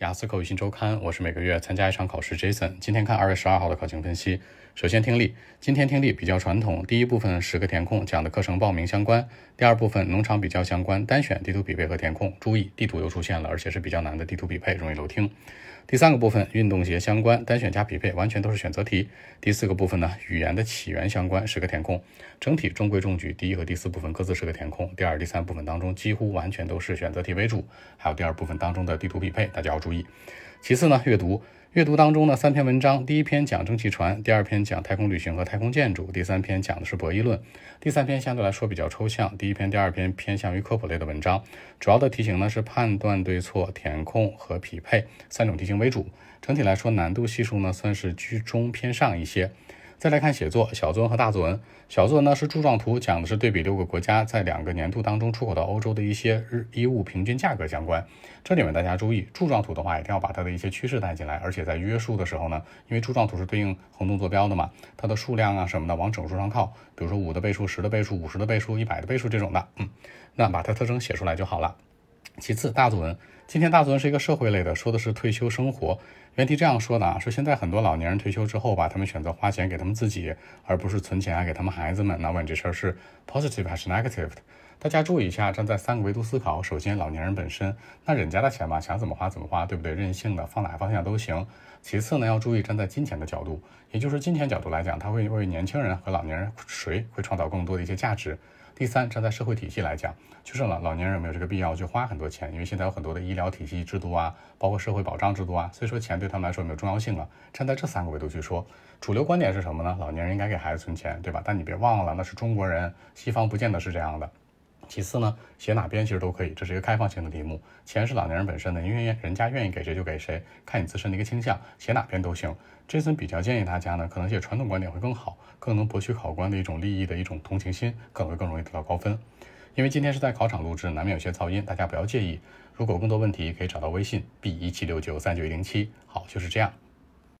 雅思口语新周刊，我是每个月参加一场考试。Jason，今天看二月十二号的考情分析。首先听力，今天听力比较传统。第一部分十个填空，讲的课程报名相关。第二部分农场比较相关，单选地图匹配和填空。注意，地图又出现了，而且是比较难的地图匹配，容易漏听。第三个部分运动鞋相关，单选加匹配，完全都是选择题。第四个部分呢，语言的起源相关，十个填空。整体中规中矩。第一和第四部分各自是个填空，第二、第三部分当中几乎完全都是选择题为主。还有第二部分当中的地图匹配，大家要注意。其次呢，阅读。阅读当中呢，三篇文章，第一篇讲蒸汽船，第二篇讲太空旅行和太空建筑，第三篇讲的是博弈论。第三篇相对来说比较抽象，第一篇、第二篇偏向于科普类的文章，主要的题型呢是判断对错、填空和匹配三种题型为主。整体来说，难度系数呢算是居中偏上一些。再来看写作，小作文和大作文。小作文呢是柱状图，讲的是对比六个国家在两个年度当中出口到欧洲的一些日衣物平均价格相关。这里面大家注意，柱状图的话一定要把它的一些趋势带进来，而且在约束的时候呢，因为柱状图是对应横纵坐标的嘛，它的数量啊什么的往整数上靠，比如说五的倍数、十的倍数、五十的倍数、一百的倍数这种的，嗯，那把它特征写出来就好了。其次，大作文。今天大作文是一个社会类的，说的是退休生活。原题这样说的啊，说现在很多老年人退休之后吧，他们选择花钱给他们自己，而不是存钱啊给他们孩子们。那问这事儿是 positive 还是 negative 的？大家注意一下，站在三个维度思考。首先，老年人本身，那人家的钱嘛，想怎么花怎么花，对不对？任性的，放哪个方向都行。其次呢，要注意站在金钱的角度，也就是金钱角度来讲，它会为年轻人和老年人谁会创造更多的一些价值。第三，站在社会体系来讲，就是老老年人没有这个必要去花很多钱，因为现在有很多的医疗体系制度啊，包括社会保障制度啊，所以说钱对他们来说没有重要性了。站在这三个维度去说，主流观点是什么呢？老年人应该给孩子存钱，对吧？但你别忘了，那是中国人，西方不见得是这样的。其次呢，写哪边其实都可以，这是一个开放性的题目。钱是老年人本身的，因为人家愿意给谁就给谁，看你自身的一个倾向，写哪边都行。这次比较建议大家呢，可能写传统观点会更好，更能博取考官的一种利益的一种同情心，可能会更容易得到高分。因为今天是在考场录制，难免有些噪音，大家不要介意。如果有更多问题，可以找到微信 b 一七六九三九一零七。好，就是这样。